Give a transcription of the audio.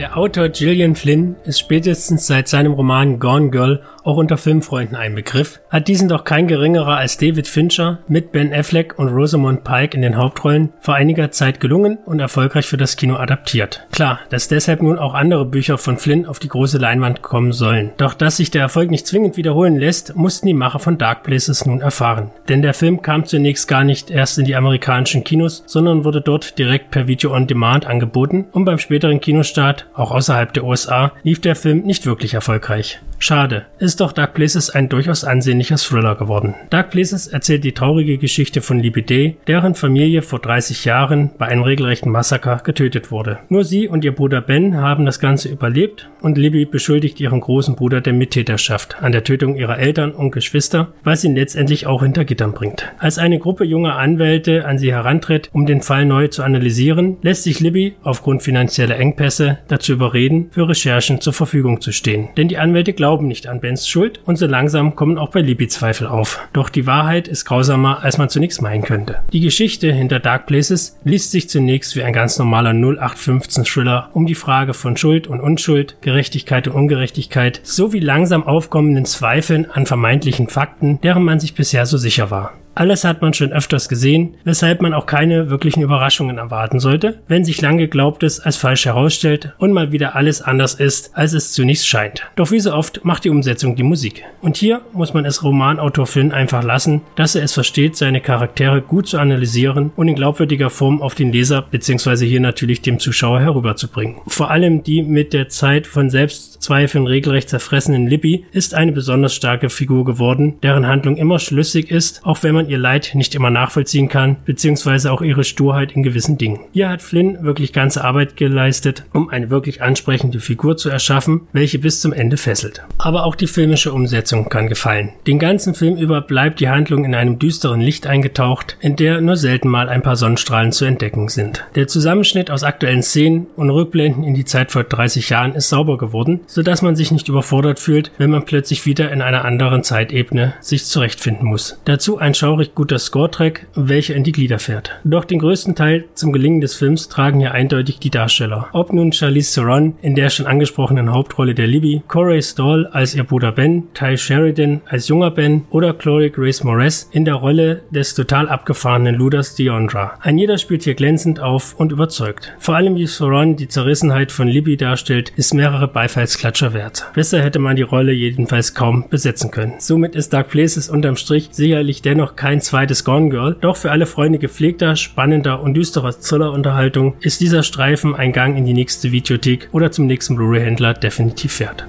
Der Autor Gillian Flynn ist spätestens seit seinem Roman Gone Girl auch unter Filmfreunden ein Begriff, hat diesen doch kein geringerer als David Fincher mit Ben Affleck und Rosamund Pike in den Hauptrollen vor einiger Zeit gelungen und erfolgreich für das Kino adaptiert. Klar, dass deshalb nun auch andere Bücher von Flynn auf die große Leinwand kommen sollen. Doch dass sich der Erfolg nicht zwingend wiederholen lässt, mussten die Macher von Dark Places nun erfahren. Denn der Film kam zunächst gar nicht erst in die amerikanischen Kinos, sondern wurde dort direkt per Video on Demand angeboten und beim späteren Kinostart, auch außerhalb der USA, lief der Film nicht wirklich erfolgreich. Schade, ist doch Dark Places ein durchaus ansehnlicher Thriller geworden. Dark Places erzählt die traurige Geschichte von Libby Day, deren Familie vor 30 Jahren bei einem regelrechten Massaker getötet wurde. Nur sie und ihr Bruder Ben haben das Ganze überlebt und Libby beschuldigt ihren großen Bruder der Mittäterschaft an der Tötung ihrer Eltern und Geschwister, was ihn letztendlich auch hinter Gittern bringt. Als eine Gruppe junger Anwälte an sie herantritt, um den Fall neu zu analysieren, lässt sich Libby aufgrund finanzieller Engpässe dazu überreden, für Recherchen zur Verfügung zu stehen. Denn die Anwälte glauben glauben nicht an Bens Schuld und so langsam kommen auch bei Libby Zweifel auf. Doch die Wahrheit ist grausamer, als man zunächst meinen könnte. Die Geschichte hinter Dark Places liest sich zunächst wie ein ganz normaler 0815 Thriller um die Frage von Schuld und Unschuld, Gerechtigkeit und Ungerechtigkeit sowie langsam aufkommenden Zweifeln an vermeintlichen Fakten, deren man sich bisher so sicher war. Alles hat man schon öfters gesehen, weshalb man auch keine wirklichen Überraschungen erwarten sollte, wenn sich lange Geglaubtes als falsch herausstellt und mal wieder alles anders ist, als es zunächst scheint. Doch wie so oft macht die Umsetzung die Musik. Und hier muss man es Romanautor Finn einfach lassen, dass er es versteht, seine Charaktere gut zu analysieren und in glaubwürdiger Form auf den Leser bzw. hier natürlich dem Zuschauer herüberzubringen. Vor allem die mit der Zeit von Selbstzweifeln regelrecht zerfressenen Libby ist eine besonders starke Figur geworden, deren Handlung immer schlüssig ist, auch wenn man man ihr Leid nicht immer nachvollziehen kann, beziehungsweise auch ihre Sturheit in gewissen Dingen. Hier hat Flynn wirklich ganze Arbeit geleistet, um eine wirklich ansprechende Figur zu erschaffen, welche bis zum Ende fesselt. Aber auch die filmische Umsetzung kann gefallen. Den ganzen Film über bleibt die Handlung in einem düsteren Licht eingetaucht, in der nur selten mal ein paar Sonnenstrahlen zu entdecken sind. Der Zusammenschnitt aus aktuellen Szenen und Rückblenden in die Zeit vor 30 Jahren ist sauber geworden, sodass man sich nicht überfordert fühlt, wenn man plötzlich wieder in einer anderen Zeitebene sich zurechtfinden muss. Dazu ein Schau schaurig guter Score-Track, welcher in die Glieder fährt. Doch den größten Teil zum Gelingen des Films tragen hier eindeutig die Darsteller. Ob nun Charlize Theron in der schon angesprochenen Hauptrolle der Libby, Corey Stoll als ihr Bruder Ben, Ty Sheridan als junger Ben oder Chloe Grace Moretz in der Rolle des total abgefahrenen Luders Deondra. Ein jeder spielt hier glänzend auf und überzeugt. Vor allem wie Theron die Zerrissenheit von Libby darstellt, ist mehrere Beifallsklatscher wert. Besser hätte man die Rolle jedenfalls kaum besetzen können. Somit ist Dark Places unterm Strich sicherlich dennoch kein zweites Gone Girl, doch für alle Freunde gepflegter, spannender und düsterer Thriller-Unterhaltung ist dieser Streifen ein Gang in die nächste Videothek oder zum nächsten Blu-ray-Händler definitiv wert.